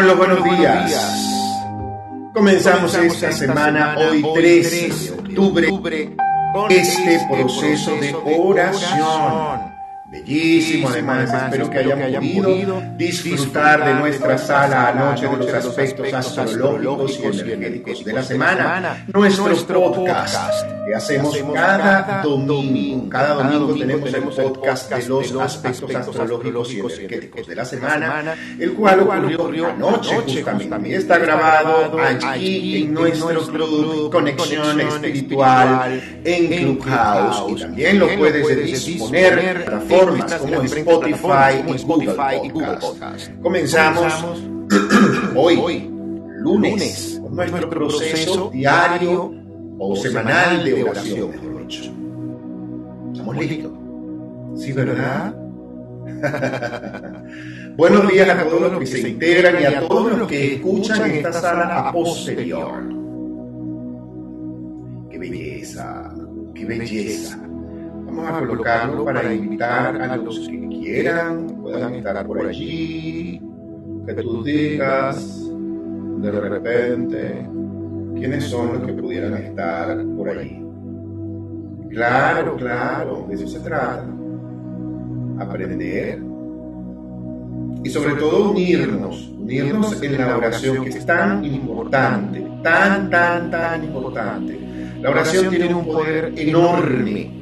con los buenos días. Comenzamos esta semana, hoy 13 de octubre, este proceso de oración. Bellísimo, además, espero que hayan podido disfrutar de nuestra sala anoche de los aspectos astrológicos y energéticos de la semana, nuestro podcast que hacemos cada domingo. Cada domingo tenemos el podcast de los aspectos astrológicos y energéticos de la semana, el cual ocurrió anoche justamente. Está grabado aquí en nuestro club Conexión Espiritual en Clubhouse y también lo puedes disponer para plataformas como Spotify y Google Podcast. Comenzamos hoy, lunes, con nuestro proceso diario o semanal de oración, mejor dicho. ¿Estamos listos? ¿Sí, verdad? Buenos días a todos los que se integran y a todos los que escuchan en esta sala a posterior. ¡Qué belleza! ¡Qué belleza! Vamos a colocarlo para invitar a los que quieran, puedan estar por allí, que tú digas de repente quiénes son los que pudieran estar por allí. Claro, claro, de eso se trata. Aprender y sobre todo unirnos, unirnos en la oración que es tan importante, tan, tan, tan importante. La oración tiene un poder enorme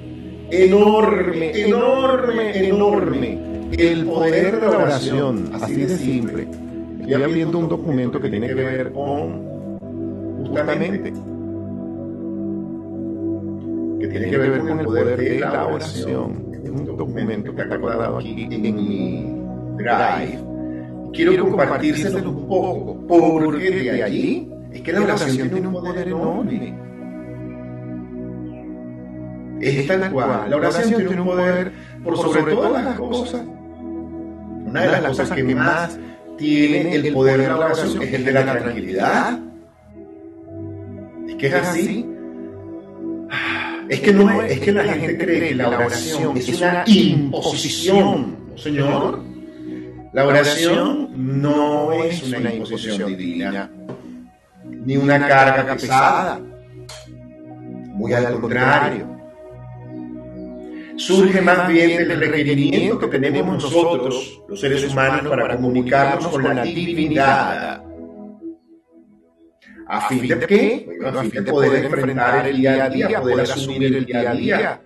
enorme, enorme, enorme. El poder de la oración, así de simple. Estoy abriendo un documento que tiene que ver con, justamente, que tiene que ver con el poder de la oración. Es un documento que está guardado aquí en mi drive. Quiero compartírselo un poco, porque de allí es que la oración tiene un poder enorme es tal cual. La oración tiene un poder por sobre todas las cosas. Una de las cosas que más tiene el poder de la oración es el de la tranquilidad. Que es así. Es que, no, es que la gente cree que la oración es una imposición, Señor. La oración no es una imposición divina, ni una carga pesada. Muy al contrario surge más bien del requerimiento que tenemos nosotros, los seres humanos, para comunicarnos con la divinidad. ¿A fin de qué? a fin de poder enfrentar el día a día, poder asumir el día a día.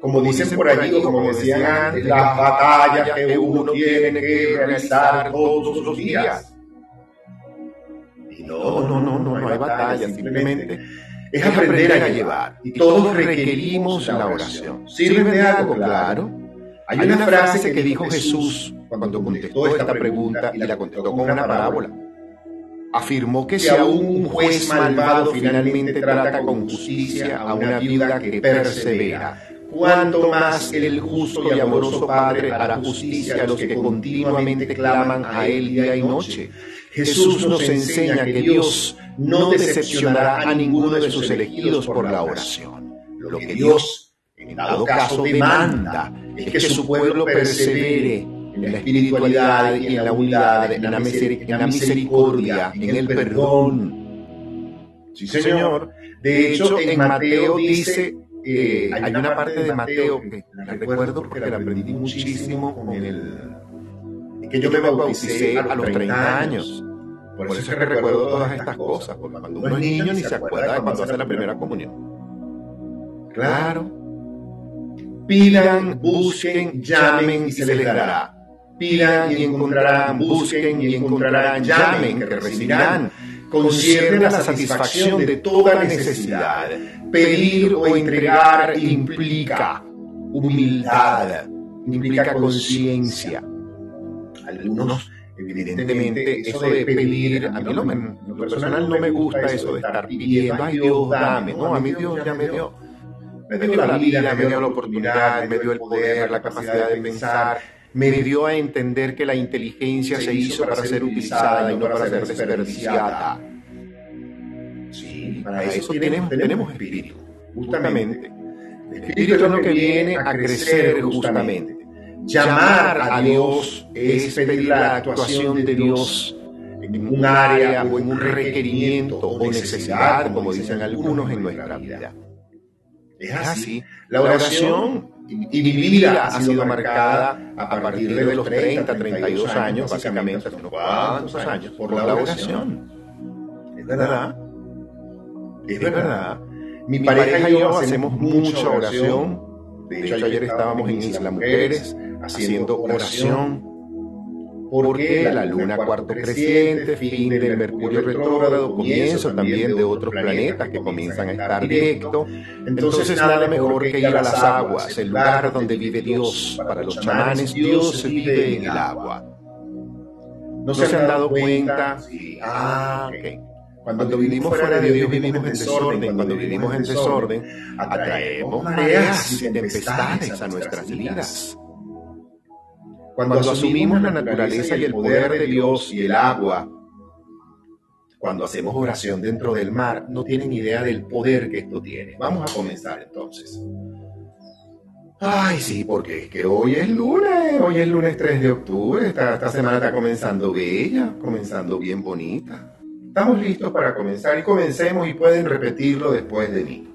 Como dicen por allí, o como decían antes, las batallas que uno tiene que realizar todos los días. Y no, no, no, no, no hay batalla, simplemente es aprender a llevar. Y todos requerimos la oración. ¿Sirve de algo? Claro. Hay una frase que dijo Jesús cuando contestó esta pregunta y la contestó con una parábola. Afirmó que si aún un juez malvado finalmente trata con justicia a una viuda que persevera, cuanto más el justo y amoroso Padre hará justicia a los que continuamente claman a Él día y noche. Jesús nos enseña que Dios no decepcionará a ninguno de sus elegidos por la oración. Lo que Dios, en dado caso, demanda es que su pueblo persevere en la espiritualidad y en la unidad, en la, misericordia, en el perdón. Sí, Señor. De hecho, en Mateo dice, eh, hay una parte de Mateo que la recuerdo porque la aprendí muchísimo con el... que yo me bauticé a los 30 años. Por, eso, es que recuerdo todas estas cosas, porque cuando uno es niño ni se acuerda de cuando hace la primera comunión. Claro. Pidan, busquen, llamen y se les dará. Pidan y encontrarán, busquen y encontrarán, llamen que recibirán. Concierne la satisfacción de toda necesidad. Pedir o entregar implica humildad, implica conciencia. Algunos Evidentemente, eso de pedir, a mí lo, lo personal no me gusta eso de estar pidiendo, ay Dios, dame, no, a mí Dios ya me dio, me dio la vida, me dio la oportunidad, me dio el poder, la capacidad de pensar, me dio a entender que la inteligencia se hizo para ser utilizada y no para ser desperdiciada. Sí, para eso tenemos, tenemos espíritu, justamente. El espíritu es lo que viene a crecer justamente. Llamar a Dios es pedir la actuación de Dios en en un área o en un requerimiento o necesidad, como dicen algunos, en nuestra vida. Es así. La oración y mi vida ha sido marcada a partir de los 30, 32 años, básicamente, unos cuantos años, por la oración. Es verdad. Es verdad. Mi pareja y yo hacemos mucha oración. De hecho, ayer estábamos en Isla Mujeres haciendo oración porque la luna cuarto creciente, fin del Mercurio retrógrado, comienzo también de otros planetas que comienzan a estar directo. Entonces nada mejor que ir a las aguas, el lugar donde vive Dios. Para los chamanes, Dios vive en el agua. ¿No se han dado cuenta? Ah, Cuando vivimos fuera de Dios vivimos en desorden. Cuando vivimos en desorden, atraemos mareas y tempestades a nuestras vidas. Cuando, asumimos la naturaleza y el poder de Dios y el agua, cuando hacemos oración dentro del mar, no tienen idea del poder que esto tiene. Vamos a comenzar entonces. Ay, sí, porque es que hoy es lunes, hoy es lunes 3 de octubre, esta, esta semana está comenzando bella, comenzando bien bonita. Estamos listos para comenzar y comencemos y pueden repetirlo después de mí.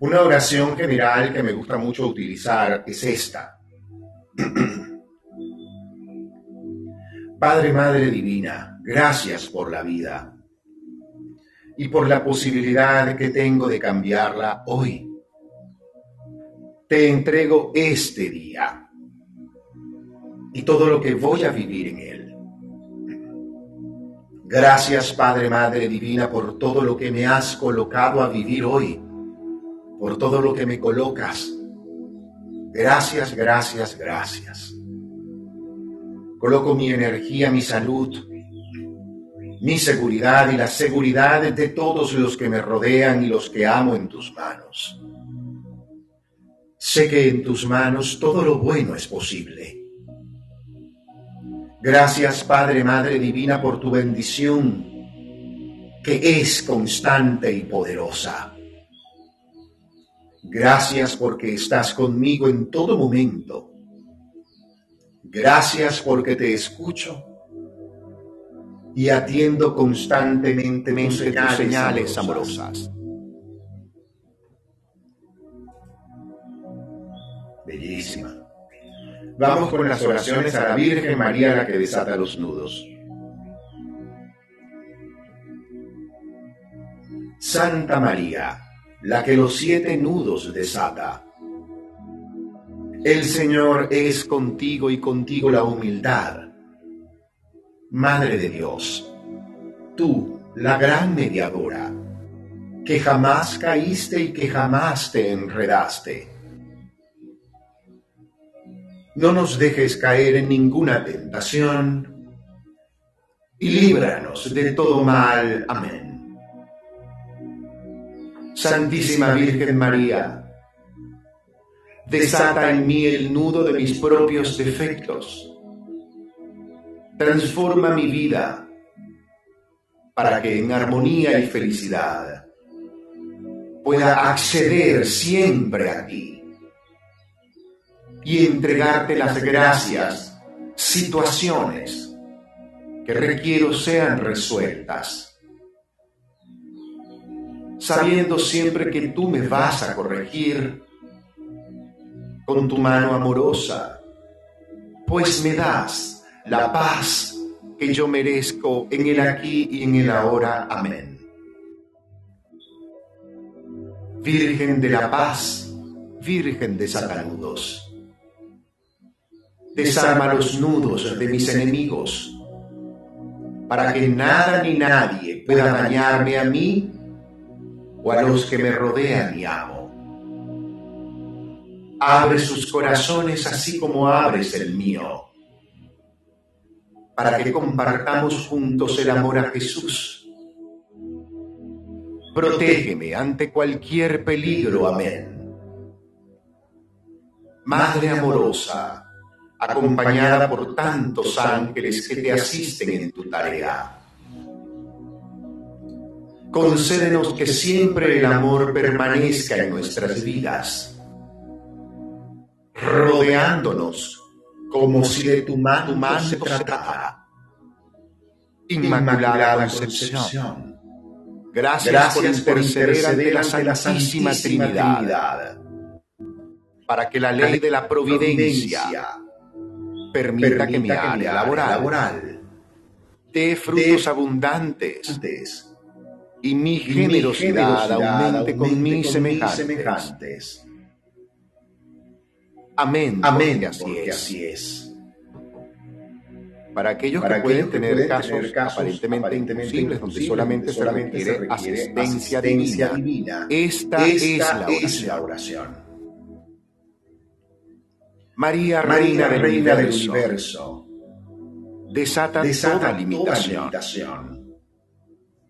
Una oración general que me gusta mucho utilizar es esta. Padre, Madre Divina, gracias por la vida y por la posibilidad que tengo de cambiarla hoy. Te entrego este día y todo lo que voy a vivir en él. Gracias, Padre, Madre Divina, por todo lo que me has colocado a vivir hoy por todo lo que me colocas. Gracias, gracias, gracias. Coloco mi energía, mi salud, mi seguridad y la seguridad de todos los que me rodean y los que amo en tus manos. Sé que en tus manos todo lo bueno es posible. Gracias Padre, Madre Divina, por tu bendición, que es constante y poderosa. Gracias porque estás conmigo en todo momento. Gracias porque te escucho y atiendo constantemente tus señales, señales amorosas. Bellísima. Vamos con las oraciones a la Virgen María la que desata los nudos. Santa María la que los siete nudos desata. El Señor es contigo y contigo la humildad. Madre de Dios, tú, la gran mediadora, que jamás caíste y que jamás te enredaste. No nos dejes caer en ninguna tentación y líbranos de todo mal. Amén. Santísima Virgen María, desata en mí el nudo de mis propios defectos. Transforma mi vida para que en armonía y felicidad pueda acceder siempre a ti y entregarte las gracias, situaciones que requiero sean resueltas sabiendo siempre que tú me vas a corregir con tu mano amorosa, pues me das la paz que yo merezco en el aquí y en el ahora. Amén. Virgen de la paz, Virgen de Satanudos, desarma los nudos de mis enemigos, para que nada ni nadie pueda dañarme a mí a los que me rodean y amo. Abre sus corazones así como abres el mío, para que compartamos juntos el amor a Jesús. Protégeme ante cualquier peligro. Amén. Madre amorosa, acompañada por tantos ángeles que te asisten en tu tarea concédenos que siempre el amor permanezca en nuestras vidas, rodeándonos como si de tu mano se tratara. Inmaculada Concepción, gracias, por interceder ante la Santísima Trinidad, para que la ley de la providencia permita, que mi área laboral, dé frutos abundantes y mi generosidad, aumente, con mis semejantes. Amén, Amén, porque así, es. Para aquellos que pueden tener, casos, aparentemente, imposibles, donde solamente, se requiere asistencia, divina, esta, es, la oración. María, Reina, del, universo, desata, toda limitación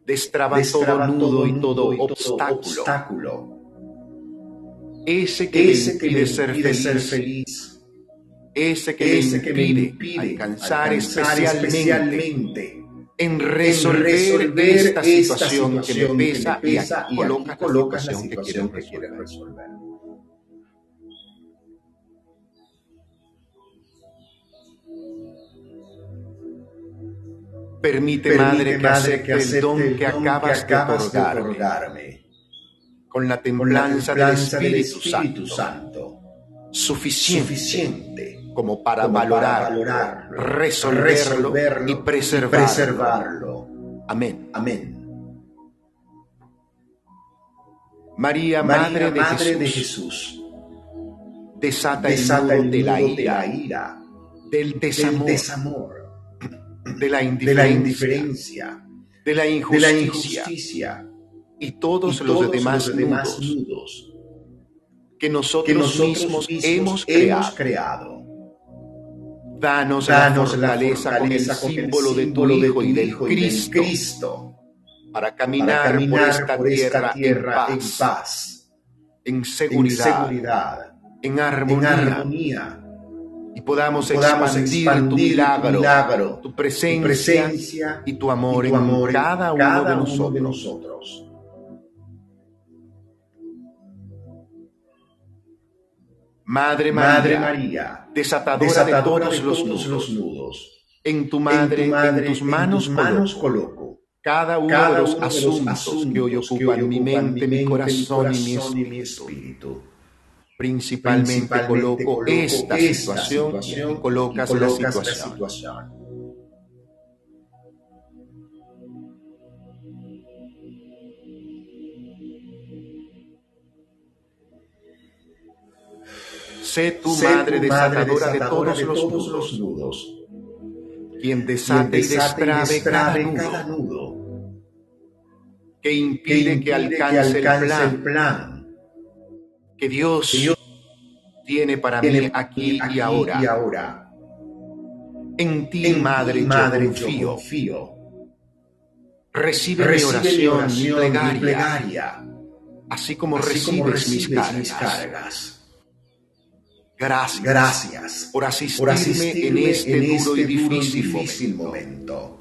destraba, todo nudo y todo obstáculo. Ese que ese impide, ser, feliz, ese que le impide, alcanzar, especialmente, en resolver, esta situación, que me pesa, y, aquí coloca, la situación que quiere resolver. Permite, Madre, que, acepte el don que acabas, de, otorgarme, con la templanza, del, Espíritu Santo, suficiente, como para, valorar, resolverlo, y preservarlo. Amén. Amén. María, Madre, de, Jesús, desata, el nudo de la ira, del desamor de la indiferencia, de la, injusticia, y todos, los, demás, nudos, que nosotros, mismos, hemos creado. Danos, la fortaleza, con, el símbolo de tu Hijo y del Cristo, para, caminar por esta, tierra, en paz, en, seguridad, en, armonía y podamos, expandir, tu, milagro, tu, presencia, y tu amor, en cada, uno, de nosotros. Madre María, desatadora, de todos, los, nudos, en tu madre, en, tus manos, coloco, cada uno, de, los asuntos que hoy ocupan mi mente, mi corazón y mi espíritu principalmente, coloco, esta, situación, y colocas, la situación. Sé tu madre desatadora, de, todos, los, nudos, quien desate, y destrabe, cada, nudo, que impide que, alcance, el plan que Dios, tiene para mí aquí, y, ahora. En ti, Madre, yo, confío. Recibe, mi oración, mi, plegaria, así como, recibes, mis, cargas. Gracias, Gracias. Por asistirme, en este, duro y este difícil, momento.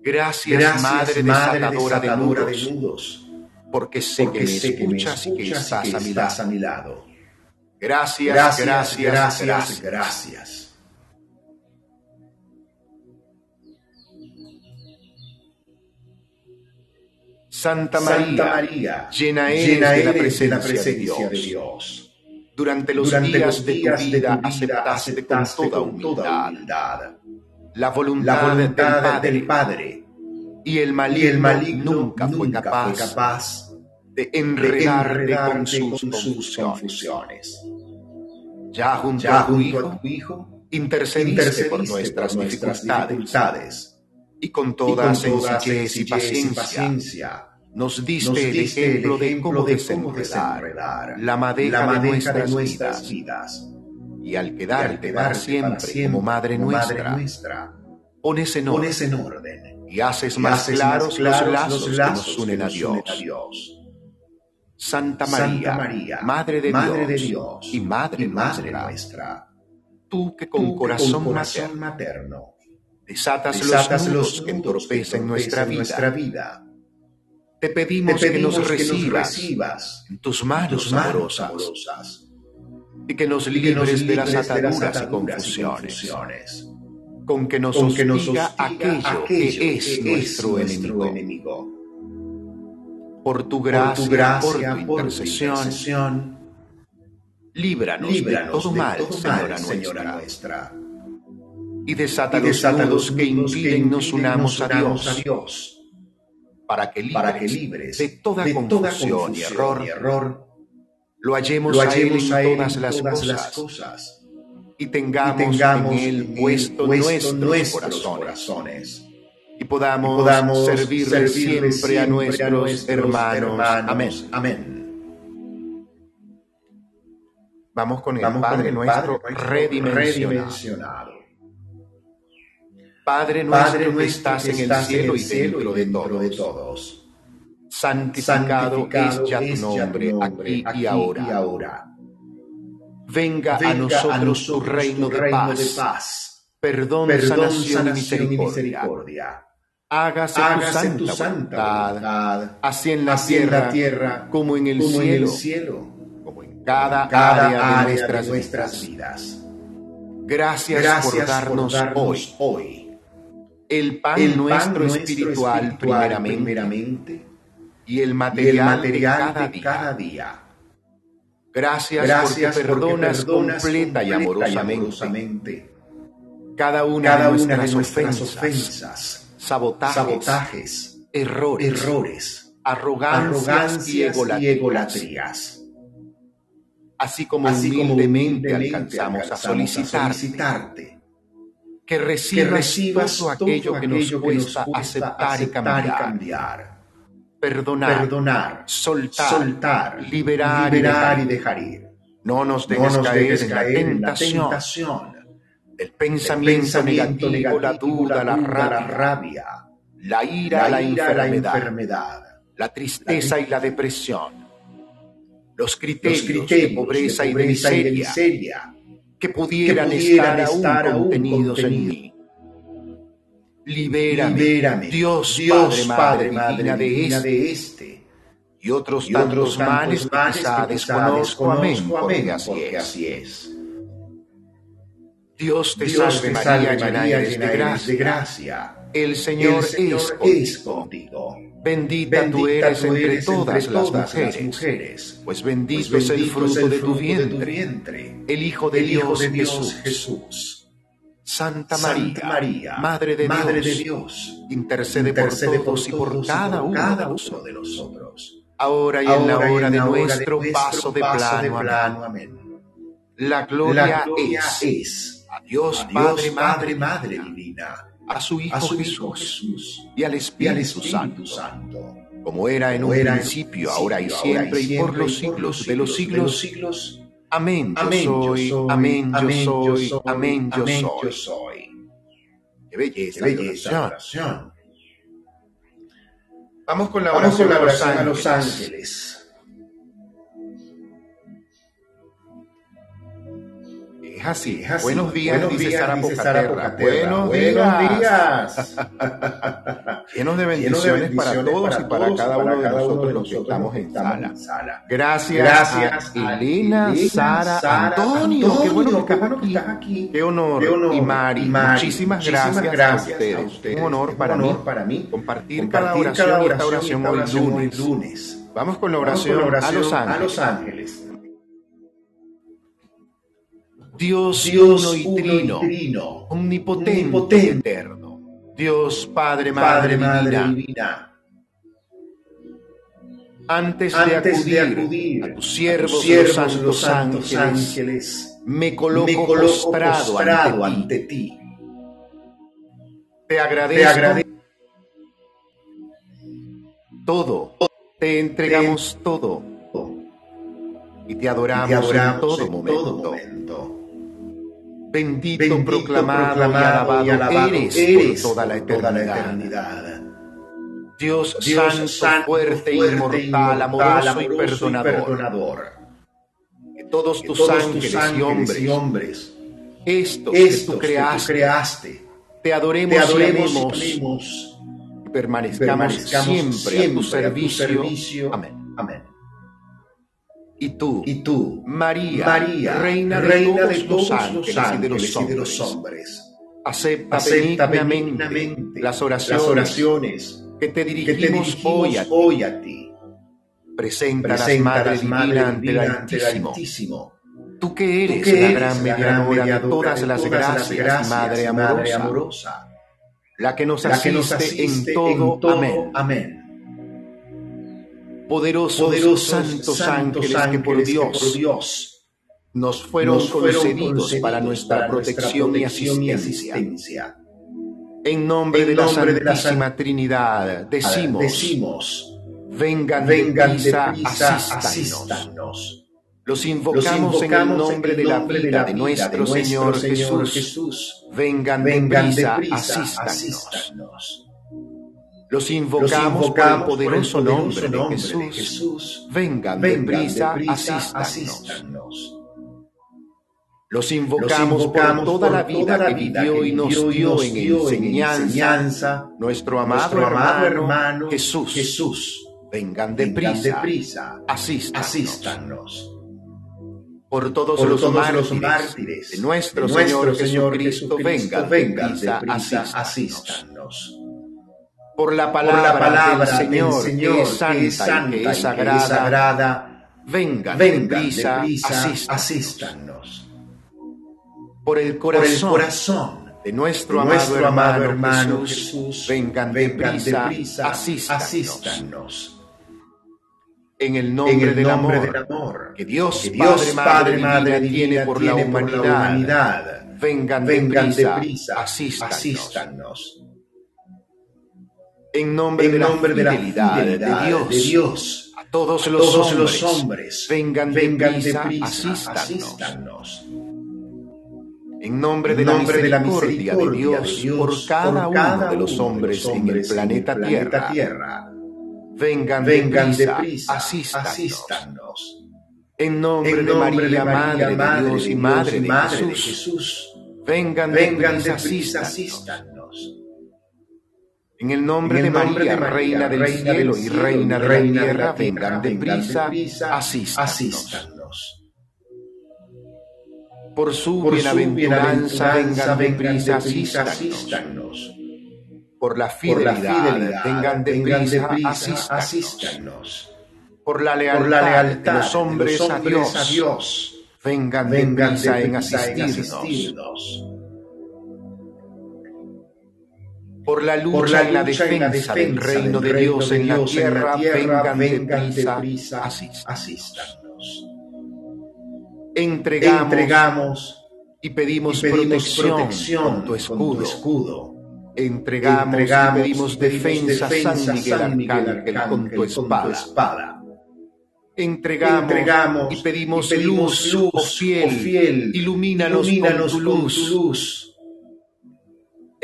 Gracias, Madre desatadora, de, nudos porque sé, que, me escuchas y que estás, a, mi lado. Gracias, gracias, gracias, gracias. Santa María, llena eres, de, la presencia, de, Dios. Durante los días, de tu vida, aceptaste, con toda humildad, la voluntad, del, Padre, y el maligno, nunca, fue capaz de enredarte, con, sus confusiones. Ya junto, a, tu hijo, intercediste, por nuestras, dificultades, y con toda, sencillez y paciencia, nos diste, el ejemplo de cómo desenredar, la madeja, de, nuestras vidas. Y al quedarte, dar siempre, como Madre nuestra, pones, en orden, y haces más claros, los lazos, que nos unen a Dios Santa María, Madre, de, Dios, y Madre, nuestra, tú que con, corazón, materno, desatas, los nudos que entorpecen nuestra, nuestra vida, te pedimos, que, nos recibas, en tus manos, amorosas, y que nos libres, de, las ataduras y confusiones, con que nos hostiga, aquello, que es, nuestro, enemigo. Por tu gracia, por tu, intercesión, líbranos, de todo mal, Señora, nuestra. Y desata, los que impiden nos unamos a Dios, para que libres, de toda, confusión, y error. lo hallemos, a Él en todas, las, cosas, y tengamos, en Él puesto, nuestros, corazones, y podamos, servirle, siempre, a nuestros, hermanos. Amén. Amén. Vamos con el Padre, nuestro, redimensionado. Padre nuestro, que estás en el cielo y dentro, de todos santificado, es ya tu nombre, aquí, y, ahora. Venga, a, nosotros tu reino, de, paz, perdón, sanación, y misericordia. Hágase, tu santa, voluntad, así en la, tierra, como en el, cielo, como en cada, área, de nuestras, vidas. Gracias, por darnos, hoy, el pan, nuestro, espiritual, primeramente y el material, de, cada, día. Gracias, porque, perdonas completa y amorosamente, cada una, de, nuestras ofensas, sabotajes, errores, arrogancias, y, egolatrías. Así como humildemente, alcanzamos, a solicitarte, que recibas, todo aquello que nos cuesta aceptar, y cambiar perdonar, soltar, liberar, y, dejar. ir. No nos dejes, caer, en, la tentación, el pensamiento, negativo, la duda, la rabia, la ira, la, enfermedad, la tristeza y la depresión, los criterios, de pobreza y de miseria, que pudieran, estar, estar aún contenidos en mí Libérame, Dios, Dios Padre, Madre, Madre divina, de, este, este y otros, y tantos, males, males que desconozco, amén, porque, así, porque es. así es. Dios te Dios salve, María, llena eres de gracia. de. El Señor, El Señor es, contigo. Bendita, Bendita tú eres, tú eres entre, todas, entre todas, las, mujeres, pues bendito, pues bendito es el fruto, de, tu vientre, de tu vientre, el Hijo de, el Dios, Hijo de Dios Jesús. Jesús. Santa María, Madre, de, Madre Dios, de Dios, intercede, por, todos y por cada uno, de nosotros, ahora y en la hora, de, nuestro paso de plano. Amén. La gloria, es, a Dios, Padre, Madre, Madre divina, a su Hijo, Jesús, y al Espíritu, Santo, como era en un principio, ahora y siempre, y por los siglos de los siglos Amén, yo soy, amén, yo soy, amén, yo soy. Qué belleza, Qué belleza oración, Vamos con la oración a los ángeles. Así. Buenos días, buenos dice Sara Pocaterra. Buenos, días. Llenos de bendiciones, para todos y para, cada uno de nosotros los que estamos en sala. Gracias, Gracias a Elena, Sara, Antonio. Qué bueno que estás aquí. Qué honor. Y Mari, muchísimas gracias, a ustedes. Un honor para mí compartir cada oración y esta oración hoy lunes. Vamos con la oración a Los Ángeles. Dios, uno, y, trino, omnipotente, eterno. Dios Padre, Madre, divina. Antes, de, acudir a tus siervos, los, santos, ángeles, me coloco, postrado, ante, ti. Te agradezco, todo, te entregamos todo, y te adoramos, en todo momento. Bendito, proclamado, y alabado, eres, por toda la eternidad. Dios, santo, fuerte, inmortal, amoroso, y, perdonador. Que todos tus, ángeles, y hombres, estos, que tú creaste, te adoremos, y amemos, y permanezcamos, siempre, a tu servicio. Amén. Amén. Y tú, y tú María, María reina, de, reina todos de todos los ángeles, y de los y de hombres, los hombres, acepta, acepta benignamente, benignamente las oraciones, las oraciones que te que dirigimos, te dirigimos hoy a hoy a ti. Presenta, las Presenta las Madre ante el Divina ante el Altísimo. Altísimo. Tú que eres Tú que la eres gran la mediadora de todas de las gracias, gracias, Madre amorosa, amorosa, la que nos la que nos asiste, asiste en todo. Amén. Amén. Poderosos, Poderosos santos, ángeles, que por Dios, por Dios nos fueron, nos fueron concedidos, concedidos para nuestra para protección, protección y y asistencia. En nombre, En de, la nombre de la Santísima San- Trinidad, decimos, Decimos, vengan, vengan asístanos. asístanos. Los Los invocamos, en el nombre, en de, la vida de, vida nuestro, Señor, Jesús. Jesús. Vengan, Vengan asístanos. asístanos. Los Los invocamos, invocamos por el poderoso, por el nombre, de, Jesús. de Jesús. Vengan, Vengan deprisa, deprisa, asístanos. asístanos. Los Los invocamos, invocamos por toda la vida toda la vida vivió que nos vivió y dio nos en dio en enseñanza, enseñanza nuestro amado, nuestro amado hermano, hermano Jesús. Jesús. Vengan Vengan deprisa, deprisa, asístanos. asístanos. Por todos, Por los, todos mártires los mártires de nuestro, de nuestro Señor, Señor Jesucristo, Jesucristo, vengan, vengan deprisa, deprisa, asístanos. asístanos. Por la Por palabra, la palabra del Señor, del Señor, que es santa, y que es sagrada, sagrada, vengan, vengan deprisa, asístanos. asístanos. Por el Por el corazón, de nuestro, de amado, nuestro hermano, amado hermano Jesús, Jesús, vengan, vengan deprisa, deprisa, asístanos. asístanos. En el nombre, En el del, nombre amor, del amor que Dios, que Dios Padre, Madre, Madre Divina, tiene por, la, por humanidad, la humanidad, vengan, vengan deprisa, deprisa, asístanos. asístanos. En nombre, En de, nombre la de la fidelidad, de Dios, de Dios, a todos a los, todos hombres, los hombres, vengan, vengan deprisa, deprisa, asístanos. asístanos. En nombre, En de, nombre la de la misericordia de Dios, de por cada, uno de los hombres, en el planeta, planeta Tierra, Tierra, vengan, vengan deprisa, deprisa, asístanos. asístanos. En nombre, En de, nombre María, de María, Madre de Dios y Madre de, de Jesús, Jesús, vengan, vengan deprisa, deprisa, asístanos. asístanos. En el nombre, En el de, nombre María, de María, Reina del Reina cielo y Reina de Reina la de tierra, la tierra, vengan deprisa, deprisa, asístanos. asístanos. Por su Por bienaventuranza, vengan deprisa, deprisa, asístanos. Por la Por fidelidad, la fidelidad, vengan deprisa, deprisa, asístanos. asístanos. Por la lealtad, Por la lealtad de los hombres, de los a, Dios, a Dios, vengan, vengan deprisa, en deprisa en asistirnos. Por la lucha, Por la y la lucha la defensa del reino de Dios en la de Dios tierra, vengan, vengan deprisa, deprisa, asístanos. Entregamos, Entregamos y pedimos, y pedimos protección, protección con tu escudo. escudo. Entregamos, Entregamos y pedimos defensa, San Miguel Arcángel, con tu espada. espada. Entregamos, Entregamos y pedimos, y pedimos luz, oh fiel, ilumínanos, ilumínanos con tu con luz. tu luz.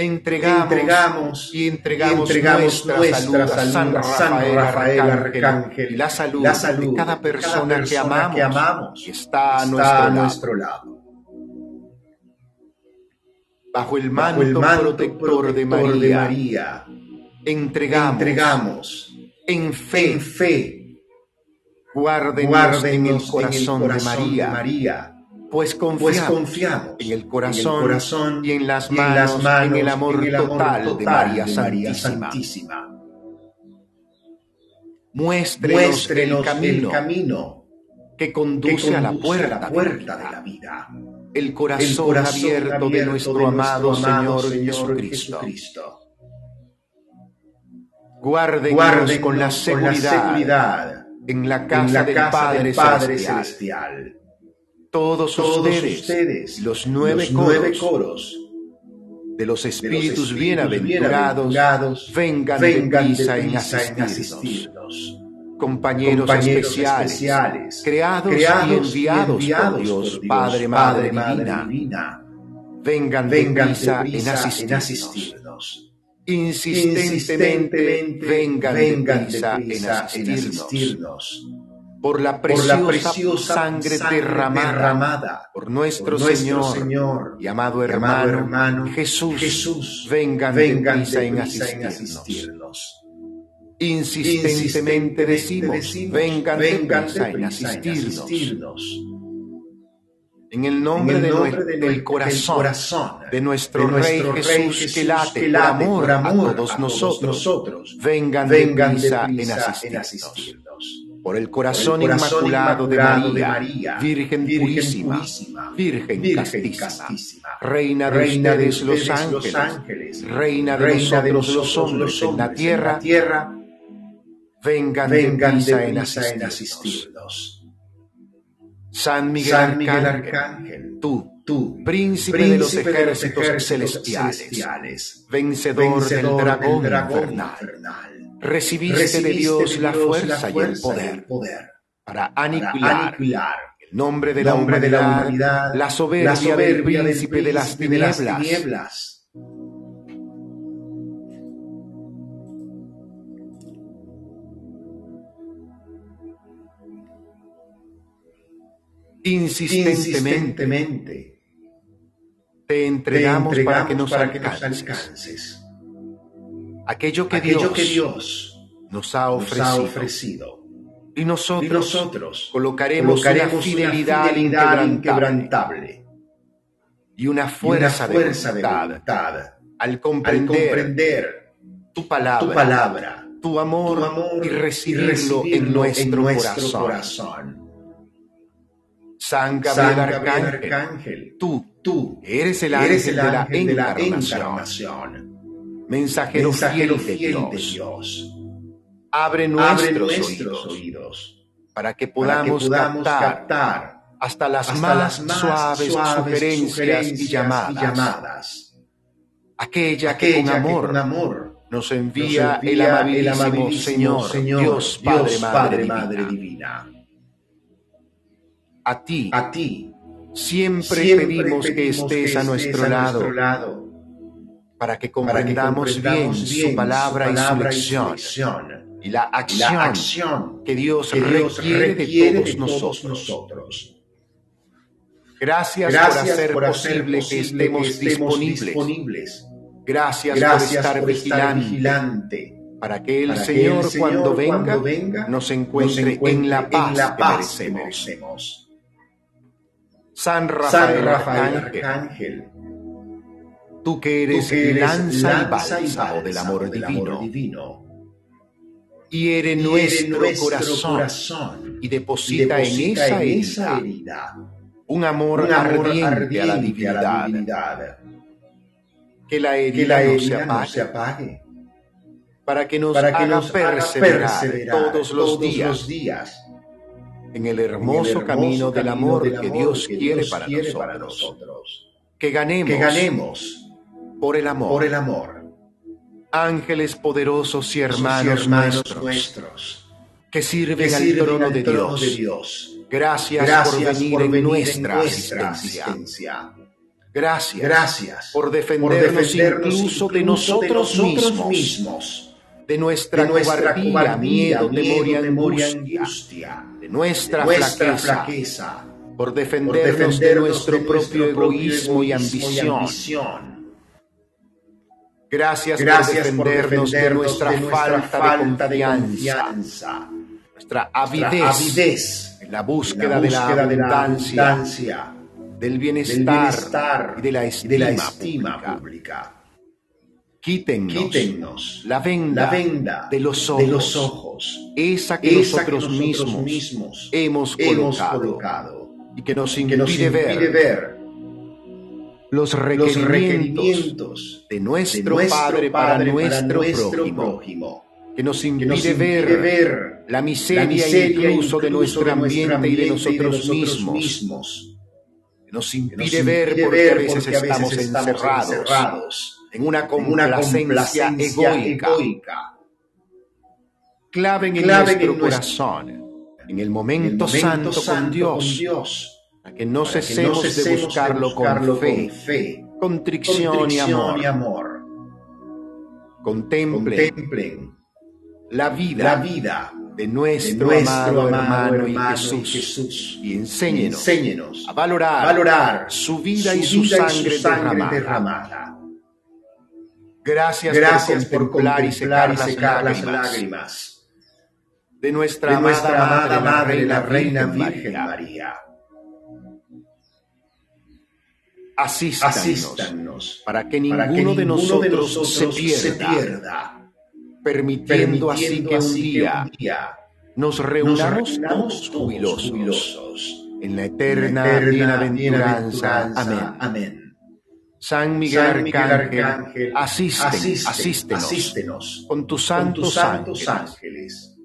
Entregamos, Entregamos y entregamos, y entregamos nuestra, nuestra salud salud a San Rafael, Rafael Arcángel, Arcángel, y la salud, la salud de cada de persona, cada que, amamos, que amamos, está a está nuestro a nuestro lado. Bajo el Bajo manto, el manto protector, de María, de María, entregamos, entregamos en fe, en fe, guárdenos, guárdenos en el corazón, en el de, María, María, pues confiamos, pues confiamos en el corazón, en el corazón y en las manos, en, las manos, en el amor, en el amor total, de María, de María Santísima. Santísima. Muéstrenos, Muéstrenos el camino, el camino que que conduce, a la puerta, a la puerta de la vida. el corazón, El corazón abierto, de nuestro amado Señor, Señor Jesucristo. Jesucristo. Guárdenos, Guárdenos con la seguridad, seguridad en la casa, del, casa Padre del Padre Celestial. Celestial. Todos, Todos ustedes, ustedes, los nueve, los nueve coros, de los de los espíritus, espíritus bienaventurados, bienaventurados, vengan, vengan en deprisa en asistirnos. asistirnos. Compañeros, Compañeros especiales, especiales, creados, creados y enviados, enviados por Dios, por Dios, Padre, Madre, Madre Divina, Divina, vengan, vengan deprisa, deprisa en en asistirnos. asistirnos. Insistentemente, vengan, vengan deprisa, deprisa en en asistirnos. Asistirnos. Por la Por preciosa, la preciosa sangre, derramada, derramada por nuestro, por Señor, Señor y amado y hermano, amado hermano Jesús, Jesús, vengan, vengan en en asistirnos. asistirnos. Insistentemente decimos, vengan, vengan en asistirnos. En el nombre, del, corazón, de nuestro, Rey, Jesús, que late, por amor, a, todos nosotros, vengan, vengan en asistirnos. Por el corazón, inmaculado, de, María, Virgen, purísima, Virgen, castísima, Reina de ustedes los ángeles, Reina de nosotros los hombres en la tierra, vengan, vengan en asistirnos. San Miguel, Arcángel, tú, tú, príncipe, de los ejércitos, celestiales, vencedor, del dragón, infernal, recibiste, de Dios la fuerza, y, el poder, para aniquilar, el nombre de, la, humanidad, la soberbia, del príncipe, de las tinieblas. insistentemente, te entregamos, para que nos, alcances. Aquello, que, Dios nos ha ofrecido. Y, nosotros colocaremos, una fidelidad, inquebrantable, y una fuerza, de, voluntad, al comprender, tu, palabra, tu, amor, y recibirlo, en nuestro, corazón. San Gabriel, Arcángel, tú, tú eres el ángel, de, la encarnación, mensajero, fiel, de, Dios. Abre nuestros, oídos, para que podamos, captar, hasta las más, suaves, sugerencias, y, llamadas, aquella, que, con amor, nos envía, el, amabilísimo Señor, Dios Padre, Madre, divina. A ti, a ti. Siempre, pedimos, que estés a nuestro, lado, para que comprendamos, bien, su palabra, y, su lección, y la acción, que Dios, requiere, de todos, nosotros. Gracias, por hacer posible, que estemos, disponibles. Gracias, por estar, vigilante, para que el, Señor, cuando, venga, nos encuentre, en la paz, que merecemos. San Rafael, Arcángel, tú que eres, lanza, y bálsamo del amor, divino, y eres nuestro, corazón, y deposita, en, esa herida, un amor, ardiente, a la divinidad. Que la herida, no, se apague, para que nos, haga, perseverar todos, los días en el hermoso, camino, del amor, que Dios quiere, para, nosotros. Que ganemos, por, el amor. por el amor. Ángeles poderosos y hermanos, nuestros, que sirven, al trono, de, Dios. Gracias, por venir, en, nuestra asistencia. Gracias, Gracias por defendernos, incluso de nosotros, mismos de nuestra, cobardía, miedo, temor y angustia, de nuestra, flaqueza, por defendernos, de nuestro propio egoísmo y ambición. Gracias, por, defendernos de nuestra, falta, de confianza, nuestra avidez, en la búsqueda, de, la abundancia, del bienestar, y de la estima, pública. Quítennos, la, venda de, los ojos, esa que, nosotros, mismos, hemos, colocado, y que nos impide, ver, los requerimientos, de, nuestro Padre, para, nuestro, prójimo, que nos impide, ver, la miseria, incluso, de nuestro ambiente y de nosotros, mismos, que nos impide, ver porque a veces, estamos, encerrados en una complacencia, egoica. Claven en nuestro corazón, en el momento, santo, con Dios, para que no cesemos de buscarlo, con, fe, contrición, y amor. Contemplen, la vida, de nuestro, amado, hermano, y Jesús, y enséñenos, a valorar, su vida y su, sangre, derramada. Gracias, Gracias por contemplar y secar, las, lágrimas, de nuestra, amada, Madre, la Reina Virgen María. Asístanos, para que ninguno, de, nosotros se pierda, permitiendo, así que un día, nos reunamos, todos jubilosos, en la eterna, bienaventuranza. Amén. San Miguel, Arcángel, asístenos, con tus santos, ángeles.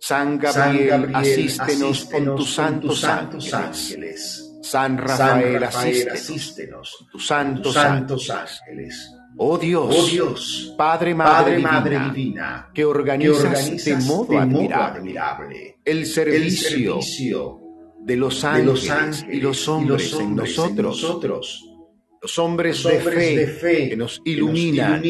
San Gabriel, asístenos, con tus santos, ángeles. San Rafael, asístenos, con tus santos, ángeles. Oh Dios, oh Dios, Padre, Madre, divina, que organizas, de, modo admirable, el servicio de los ángeles, y, los hombres, en, nosotros, los hombres, de, fe, que nos iluminan.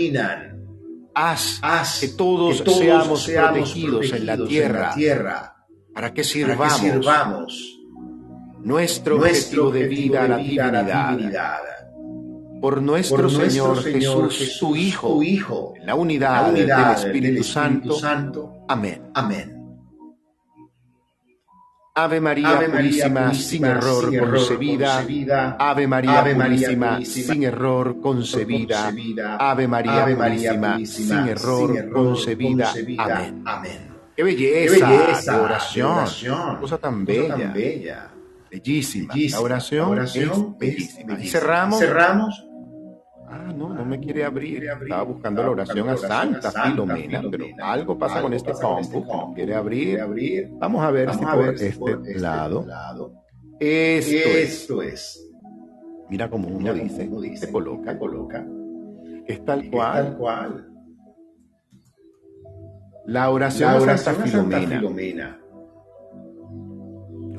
Haz, que, todos seamos, protegidos, en, la tierra, para que sirvamos, nuestro, objetivo de vida, la divinidad. Por nuestro, Señor, Jesús, tu Hijo, en la unidad, del Espíritu, Santo. Amén. Amén. Ave María, purísima, sin error concebida. Ave María, purísima, sin error concebida. Ave María, purísima, sin error concebida. Amén. Qué belleza, de oración. Cosa tan bella. Bellísima. La oración, es bellísima. Y cerramos. cerramos Ah, no, no me quiere abrir. Estaba buscando la oración a Santa Filomena, pero algo pasa con este compu no quiere abrir. Vamos a ver si por este, este lado. Esto es. Mira cómo uno dice, se coloca, coloca. Es tal cual. La oración, a Santa, Filomena.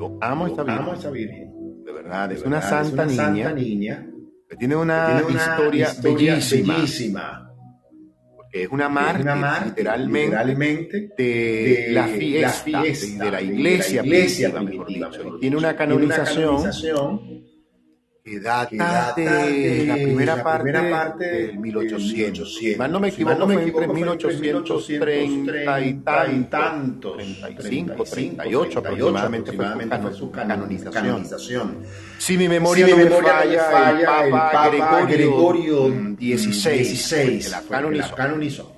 Yo amo esta Virgen. De verdad, es, una, santa, niña. tiene una, historia, bellísima, Porque es una marca literalmente, de, la fiesta, de, la iglesia, Tiene una canonización que data de la primera parte, del 1800. Si mal no me equivoco, fue entre 1830 y tantos, 35, 38 aproximadamente fue su canonización. Si mi memoria no me falla, el Papa Gregorio XVI, la canonizó.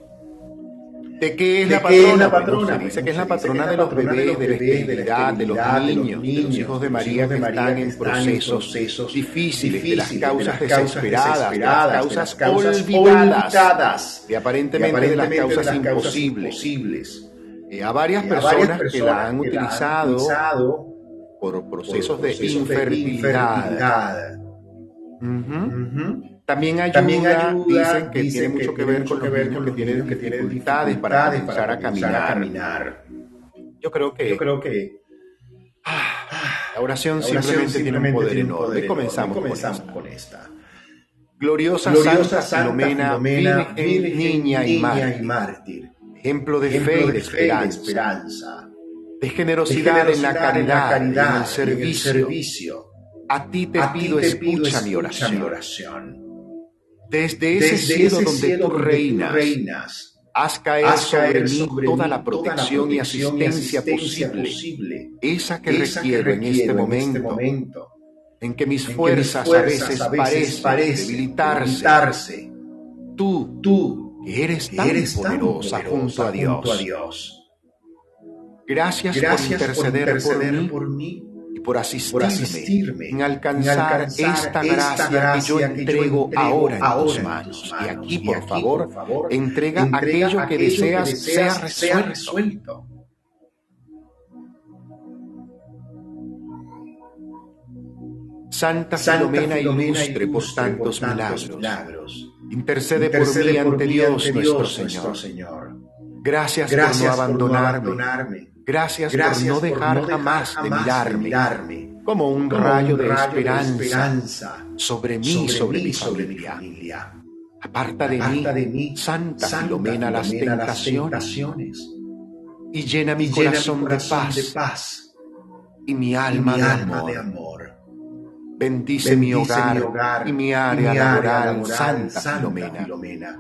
¿De qué es, la, patrona? se dice que es la patrona de los bebés, de la esterilidad, de los niños, de los hijos de María que están en procesos difíciles, de las causas desesperadas, de las causas olvidadas, y aparentemente de las causas imposibles. Eh, a varias personas que la han utilizado por procesos de infertilidad. También ayuda, dicen que tiene mucho que ver con, los que tienen, que tienen dificultades para comenzar a caminar. Yo creo que, yo creo que ah, la oración, simplemente, tiene un poder enorme. Comenzamos, con, esta. Gloriosa, Santa, Filomena, Virgen, niña, y, mártir, ejemplo de fe y de esperanza, de generosidad, en la caridad, en el servicio. A ti te, pido, escucha, mi oración desde ese, cielo, donde, tú reinas, haz caer, sobre, mí toda la protección, y asistencia, posible, esa que, requiero, en este, este momento, en que mis fuerzas, a veces parecen debilitarse. Tú, tú, que eres tan, poderosa, junto, a Dios. Gracias, por interceder, por mí. por asistirme, en, alcanzar esta, gracia, que yo entrego, ahora en tus manos. Y aquí, por, favor, entrega, aquello que deseas, sea resuelto. Santa Filomena, ilustre por tantos milagros. Intercede, por mí ante Dios, nuestro Señor. Gracias, por no abandonarme Gracias, por no dejar jamás, de mirarme, como un rayo de esperanza, sobre mí, sobre, mi familia. Aparta de, mí, Santa, Filomena, las tentaciones, y llena mi corazón, de, paz, y mi alma, de amor. Bendice, mi, hogar, y mi área, laboral, Santa, Filomena.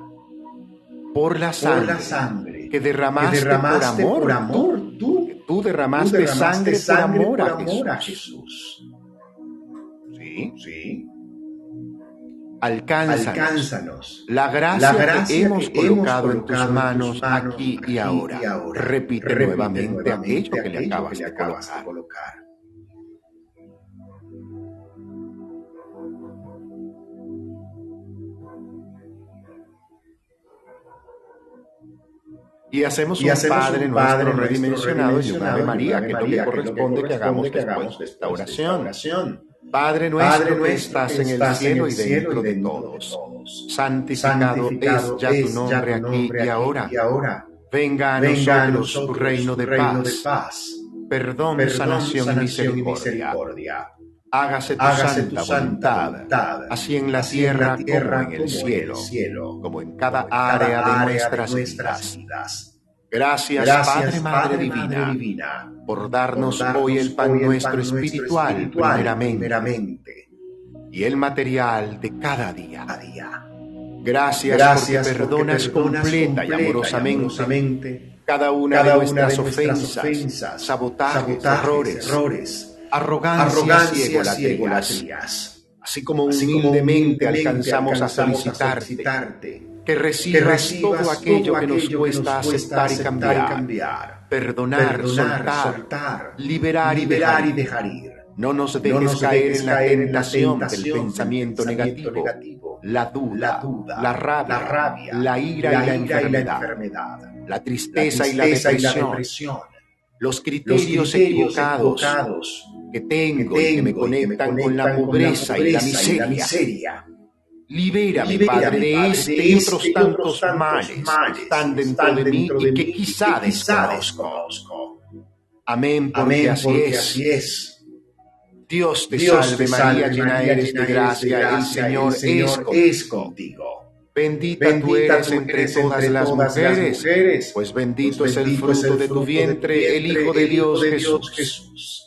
Por la sangre, que, derramaste por amor, tú, tú, derramaste sangre, por amor, a Jesús. Sí, sí. Alcánzanos, la gracia, que, hemos colocado en tus manos, aquí, y ahora. Repite, nuevamente, aquello que le acabas, de colocar. Y hacemos un, Padre, nuestro redimensionado y un Ave María, que no le corresponde que hagamos después de esta oración. Padre nuestro que estás en el cielo y dentro de todos, santificado es ya tu nombre aquí y ahora. Venga a nosotros tu reino de paz, perdón, sanación y misericordia. Hágase tu, santa, voluntad, así en la tierra, como en el cielo, como en cada área de nuestras, vidas. Gracias, Padre, Madre, divina, por darnos, hoy el pan nuestro espiritual, primeramente, y el material de cada día. Gracias, Gracias porque perdonas, completa, y amorosamente, cada una, de nuestras ofensas, sabotajes, errores arrogancia, y egolatías. Así como humildemente, alcanzamos a solicitarte, que recibas, todo aquello que nos cuesta aceptar y cambiar, perdonar, soltar, liberar, y, dejar ir. No nos dejes, caer, en la tentación, del pensamiento, negativo, la, duda, la, rabia, la, ira, y, la enfermedad, la tristeza, y, la depresión, los criterios, equivocados que tengo, que, me conectan con la pobreza y la miseria. Libérame, Padre, de este y este otros tantos males que están dentro de mí y que quizá desconozco. Amén, porque así es. Dios te salve María, llena eres de gracia, el Señor es contigo. Bendita, tú eres entre todas, las, mujeres, pues, pues bendito, es el fruto, de tu vientre, el Hijo de Dios, Jesús.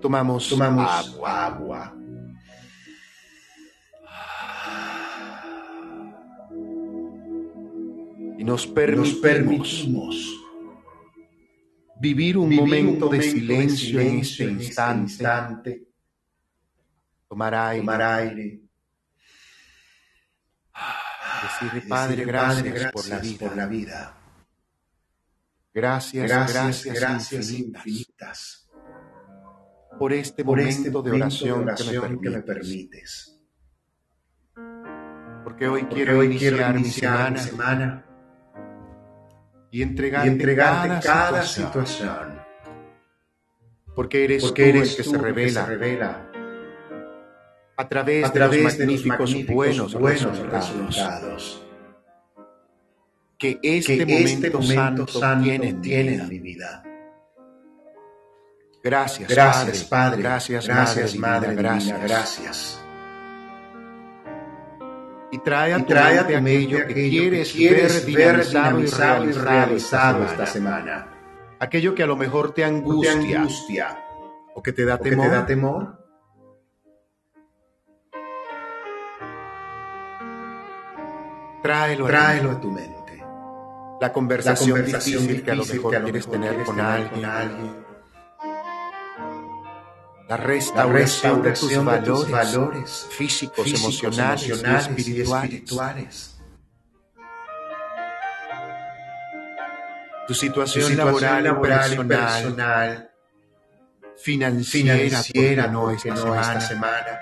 tomamos, agua. Y nos permitimos, vivir un, momento, de silencio, en este, este instante, tomar aire, decirle, Padre, gracias, por, la vida. Gracias, gracias, gracias, infinitas por este, este momento, de, oración que, me permites. Porque hoy, quiero, iniciar, mi semana, y entregarte, cada, situación. Porque eres tú el que, se, revela, a través, de, los magníficos, buenos, resultados, que este, momento, santo, tiene, en mi vida. Gracias, gracias Padre. Gracias, gracias Madre. gracias. gracias. Y trae a tu, trae aquello que, quieres, ver dinamizado, y realizado, esta, semana. Aquello que a lo mejor te angustia, o que te da, temor. Que te da temor. Tráelo, Tráelo a tu mente. La conversación, difícil, que a lo mejor quieres tener con alguien la restauración, de tus valores, físicos, emocionales, y, espirituales. Tu situación, laboral, y personal, financiera, no, esta, semana.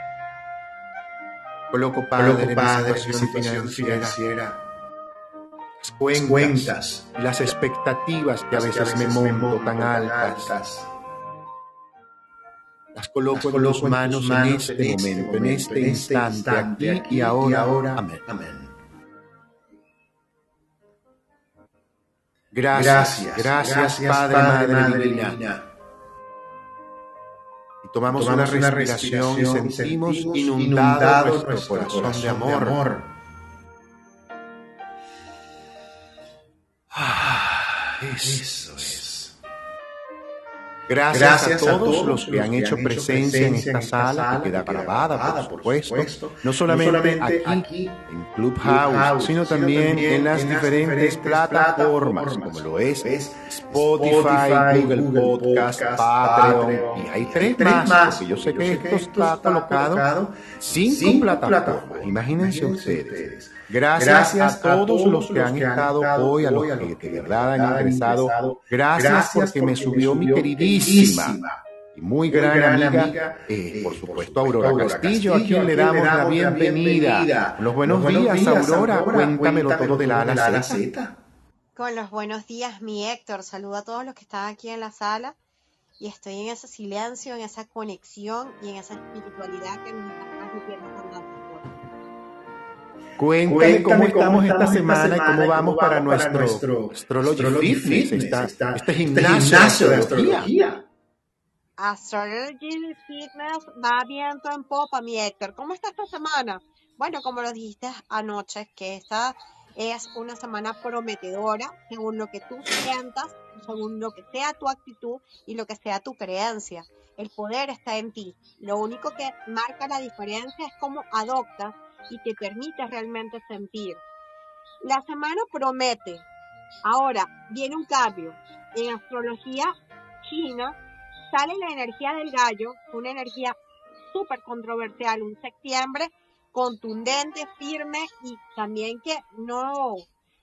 Coloco Padre, Padre situación, financiera, las cuentas, las expectativas que a veces, me monto tan altas Las coloco, en tus manos, en este, este momento, en este, este instante, aquí, y ahora. Amén. Amén. Gracias, gracias, Padre, Madre, divina. Y tomamos, una, respiración, y sentimos inundado, nuestro, corazón, de amor. Ah, eso es. Gracias, a, todos los que han hecho presencia en esta sala, que queda grabada, por supuesto, no solamente aquí, en Clubhouse, sino también en las diferentes plataformas, como lo es Spotify, Google Podcast, Patreon, y hay tres más, porque yo sé que esto está colocado cinco plataformas, imagínense ustedes. Gracias, a, todos los que han estado hoy, a los que de verdad han ingresado. Gracias porque me subió mi queridísima y muy gran amiga, eh, por supuesto, Aurora Castillo, a quien le damos la bienvenida. Los buenos días, Aurora. Cuéntamelo todo de la ala Z. Con los buenos días, mi Héctor. Saludo a todos los que están aquí en la sala. Y estoy en ese silencio, en esa conexión y en esa espiritualidad que nos está transmitiendo Cuéntame, cómo, estamos esta semana y cómo vamos para, nuestro, Astrology, Fitness, este gimnasio, de astrología. Astrology Fitness va viento en popa, mi Héctor. ¿Cómo está esta semana? Bueno, como lo dijiste anoche, que esta es una semana prometedora según lo que tú sientas, según lo que sea tu actitud y lo que sea tu creencia. El poder está en ti. Lo único que marca la diferencia es cómo adoptas y te permite realmente sentir. La semana promete. Ahora viene un cambio. En astrología china sale la energía del gallo, una energía súper controversial, un septiembre contundente, firme y también que no,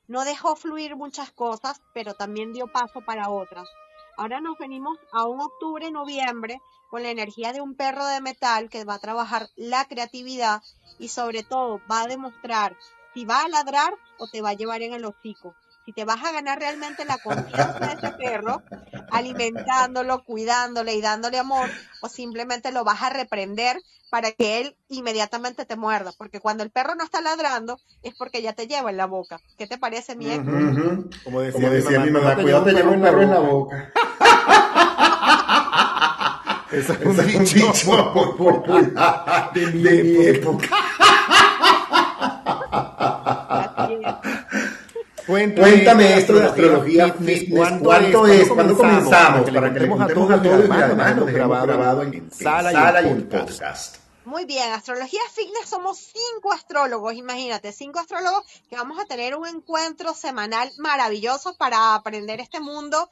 no dejó fluir muchas cosas, pero también dio paso para otras. Ahora nos venimos a un octubre, noviembre, con la energía de un perro de metal que va a trabajar la creatividad y sobre todo va a demostrar si va a ladrar o te va a llevar en el hocico. Si te vas a ganar realmente la confianza de ese perro, alimentándolo, cuidándole y dándole amor, o simplemente lo vas a reprender para que él inmediatamente te muerda. Porque cuando el perro no está ladrando, es porque ya te lleva en la boca. ¿Qué te parece, mi Como decía, mi mamá, cuidado, te lleva un perro en la boca. Esa es un dicho popular de mi época. Cuéntame esto de astrología ¿Cuánto, es? ¿Cuándo comenzamos? Para que le contemos a todos todos además nos grabado en sala y en podcast. Muy bien, Astrología Fitness somos cinco astrólogos, imagínate, cinco astrólogos que vamos a tener un encuentro semanal maravilloso para aprender este mundo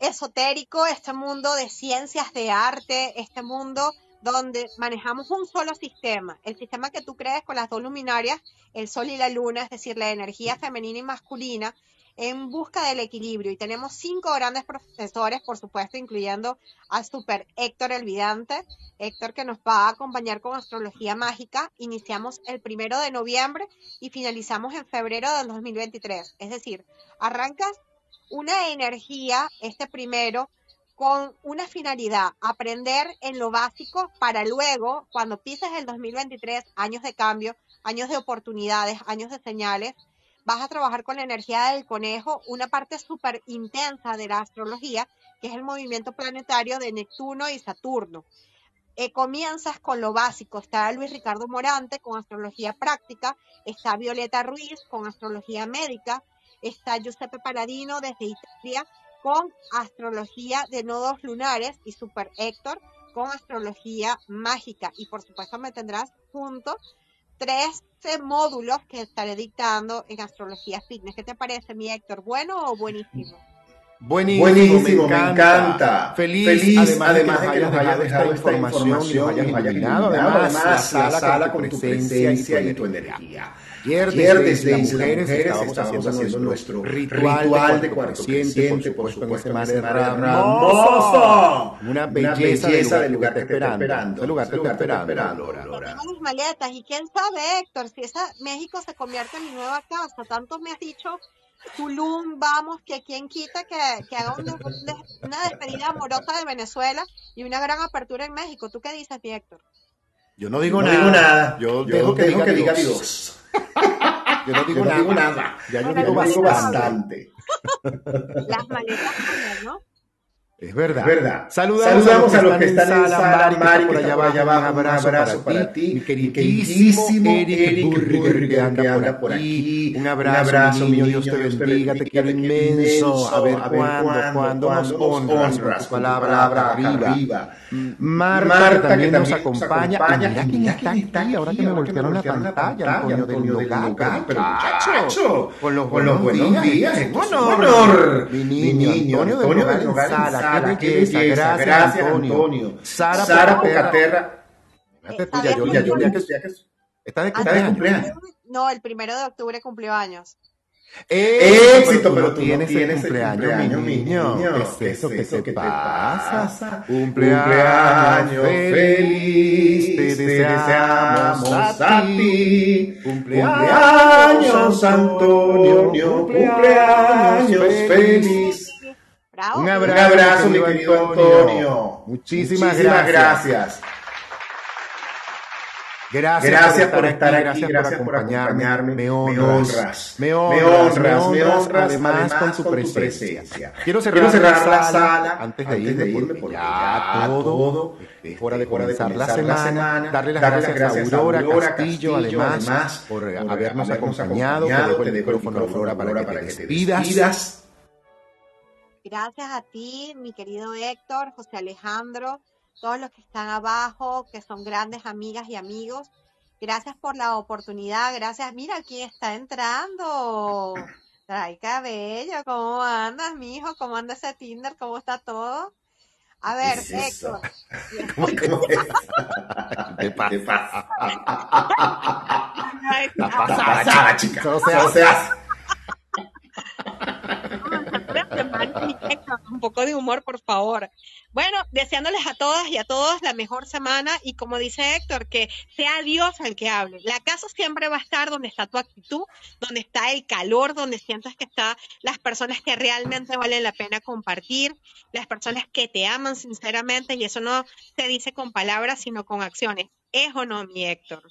esotérico, este mundo de ciencias de arte, este mundo donde manejamos un solo sistema, el sistema que tú crees con las dos luminarias, el sol y la luna, es decir, la energía femenina y masculina, en busca del equilibrio. Y tenemos cinco grandes profesores, por supuesto, incluyendo al super Héctor el Vidante, Héctor que nos va a acompañar con astrología mágica. Iniciamos el primero de noviembre y finalizamos en febrero del 2023. Es decir, arrancas una energía, este primero, con una finalidad, aprender en lo básico para luego, cuando pises el 2023, años de cambio, años de oportunidades, años de señales, vas a trabajar con la energía del conejo, una parte súper intensa de la astrología, que es el movimiento planetario de Neptuno y Saturno. Eh, comienzas con lo básico, está Luis Ricardo Morante con astrología práctica, está Violeta Ruiz con astrología médica, está Giuseppe Paladino desde Italia con astrología de nodos lunares y Super Héctor con astrología mágica. Y por supuesto me tendrás junto tres módulos que estaré dictando en astrología fitness. ¿Qué te parece, mi Héctor? ¿Bueno o buenísimo? Buenísimo, me, encanta. Feliz, Feliz, además, de que nos hayas dejado esta información y nos hayas iluminado, además, la sala, con tu presencia y tu energía. Ayer, desde, las mujeres, estábamos, haciendo, nuestro ritual, de cuarto creciente, por supuesto, en ese mar hermoso. Una belleza, de lugar, de lugar te esperando. lugar te esperando. Tenemos maletas y quién sabe, Héctor, si esa México se convierte en mi nueva casa. Tanto me has dicho Tulum, vamos, que quien quita que, que haga una, una, despedida amorosa de Venezuela y una gran apertura en México. ¿Tú qué dices, mi Héctor? Yo no digo, nada. Yo, dejo que, diga, que diga Dios. Yo no digo, nada. Ya yo digo bastante. Las maletas, ¿no? Es verdad. verdad. Saludamos, Saludamos a, los que están en sala, Mari, por allá abajo. Un abrazo, para, ti, mi queridísimo Eric Burger, que anda por aquí. Un abrazo, mío, Dios te bendiga, te quiero inmenso. A ver cuándo, cuándo nos honras con tu palabra arriba. Marta, también nos acompaña. Y mira quién está aquí, ahora que me voltearon la pantalla, Antonio del. Pero muchacho, con los buenos días, honor. Mi niño, Antonio del Logal Sala Sara, qué belleza, gracias, gracias Antonio. Sara, Sara Pocaterra. Que, está de cumpleaños. No, el primero de octubre cumplió años. Éxito, pero, tú tienes, el cumpleaños, mi niño. ¿Qué es eso que te pasa? Cumpleaños feliz, te deseamos a ti. Cumpleaños, Antonio, cumpleaños feliz. Un abrazo, mi querido Antonio. Muchísimas, gracias. Gracias, por estar aquí, gracias, por, acompañarme, me honras, me honras, me honras, además, con tu presencia. Quiero cerrar, la, sala, antes de irme, porque ya todo, es hora de comenzar, la, semana, darle las gracias, a Aurora, Castillo, además, por habernos acompañado, te dejo el micrófono a Aurora para que te despidas. Gracias a ti, mi querido Héctor, José Alejandro, todos los que están abajo, que son grandes amigas y amigos. Gracias por la oportunidad, gracias. Mira quién está entrando. Ay, cabello, ¿cómo andas, mijo? ¿Cómo anda ese Tinder? ¿Cómo está todo? A ver, Héctor. ¿Cómo, cómo ¿Qué pasa? ¿Qué pasa, chica? No seas un poco de humor, por favor. Bueno, deseándoles a todas y a todos la mejor semana y como dice Héctor, que sea Dios el que hable. La casa siempre va a estar donde está tu actitud, donde está el calor, donde sientas que están las personas que realmente valen la pena compartir, las personas que te aman sinceramente y eso no se dice con palabras, sino con acciones. ¿Es o no, mi Héctor?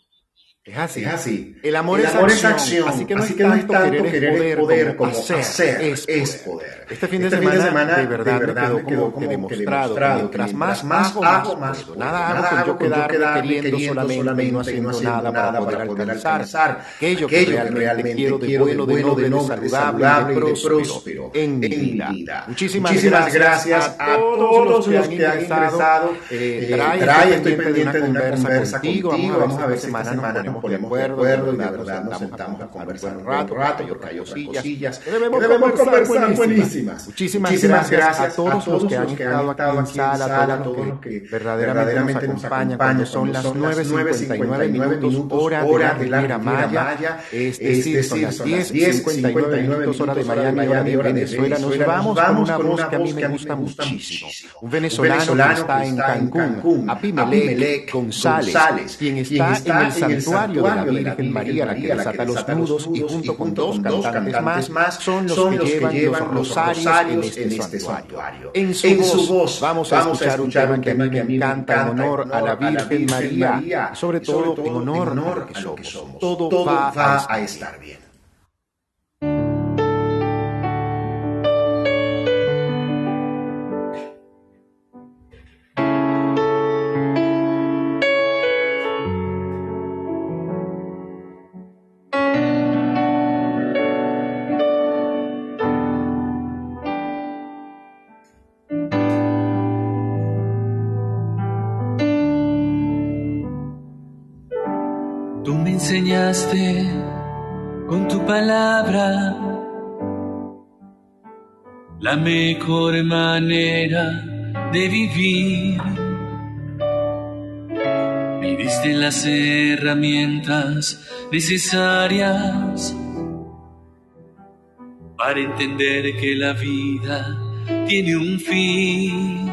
Es así. Es así. El amor, es, acción. Así que no, es, tanto querer, poder, como, hacer, es, poder. Este fin de, este semana, de verdad, de verdad me quedó como, que demostrado, que mientras más, más hago, más puedo. Nada hago con yo quedarme queriendo solamente y no haciendo nada para poder alcanzar aquello que realmente quiero de bueno, de noble, de saludable, de próspero en mi vida. Muchísimas gracias a todos los que han ingresado. Trae, estoy pendiente de una conversa contigo. Vamos a ver si esta semana nos ponemos de acuerdo y de verdad nos sentamos a conversar un rato, rato, yo traigo cosillas que debemos, conversar buenísimas. Muchísimas, gracias, a todos, los que han estado aquí en sala, a todos los que verdaderamente nos acompañan. son las 9.59 minutos hora de la Maya, es decir, son las 10.59 minutos hora de Miami, hora de Venezuela. Nos vamos con una voz que a mí me gusta muchísimo. Un venezolano que está en Cancún, Abimelech González, quien está en el santuario de la Virgen María, la que desata los nudos, y junto con dos cantantes más, son los que llevan los rosarios en este, este santuario. En su voz vamos a escuchar un tema que a mí me encanta en honor a la Virgen María, sobre todo en honor a lo que somos. Todo va a estar bien. Con tu palabra. La mejor manera de vivir. Me diste las herramientas necesarias para entender que la vida tiene un fin.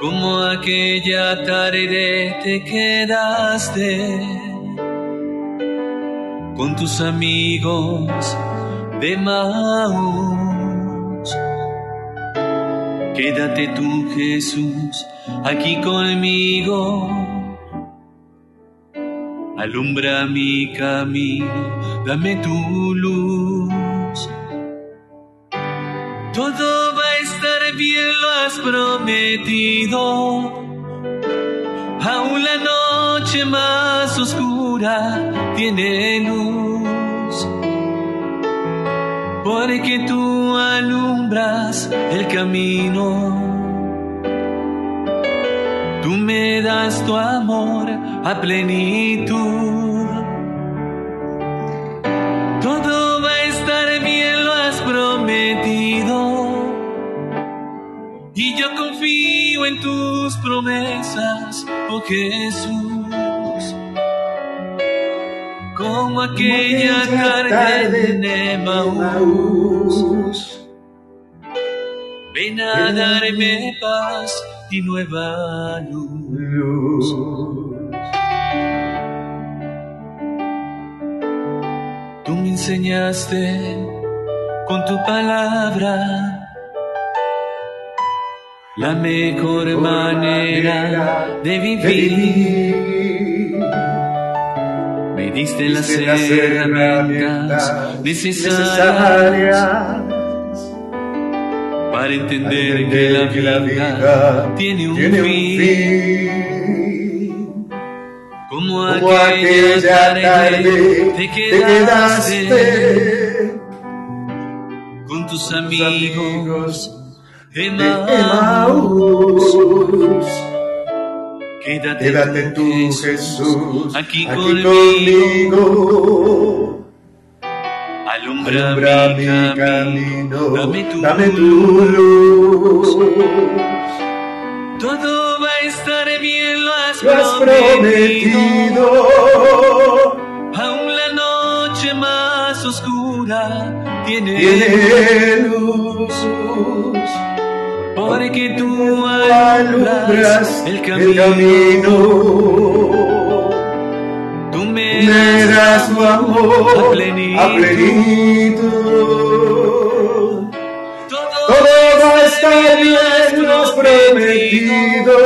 Como aquella tarde te quedaste con tus amigos de Maús. Quédate tú, Jesús, aquí conmigo. Alumbra mi camino, dame tu luz. Todo va a estar bien, lo has prometido. Aún noche más oscura tiene luz. Porque tú alumbras el camino. Tú me das tu amor a plenitud. Todo va a estar bien, lo has prometido. Y yo confío en tus promesas, oh Jesús. Como aquella tarde en Emaús. Ven a darme paz y nueva luz. Tú me enseñaste con tu palabra la mejor manera de vivir. Diste las herramientas necesarias para entender que la vida tiene un fin. Como aquella tarde te quedaste con tus amigos Emaús. Quédate, Quédate tú, Jesús, aquí, conmigo. Alumbra, Alumbra mi mi camino, dame tu, dame tu luz. Todo va a estar bien, lo has, Lo has prometido. Aún la noche más oscura tiene, Tiene luz. Porque tú Alumbras el el camino. Tú me, Me das tu amor a plenitud. a plenitud. Todo, Todo va a estar bien, has prometido.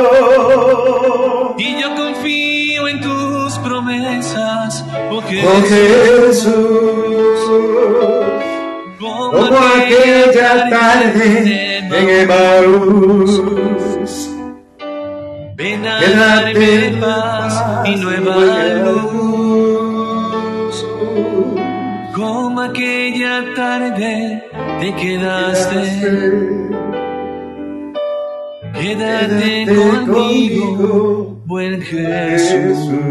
Y yo confío en tus promesas, oh Oh Jesús. Como aquella tarde en Emaús. Ven a darme paz y nueva luz. Como aquella tarde te quedaste, quédate conmigo, buen. Jesús.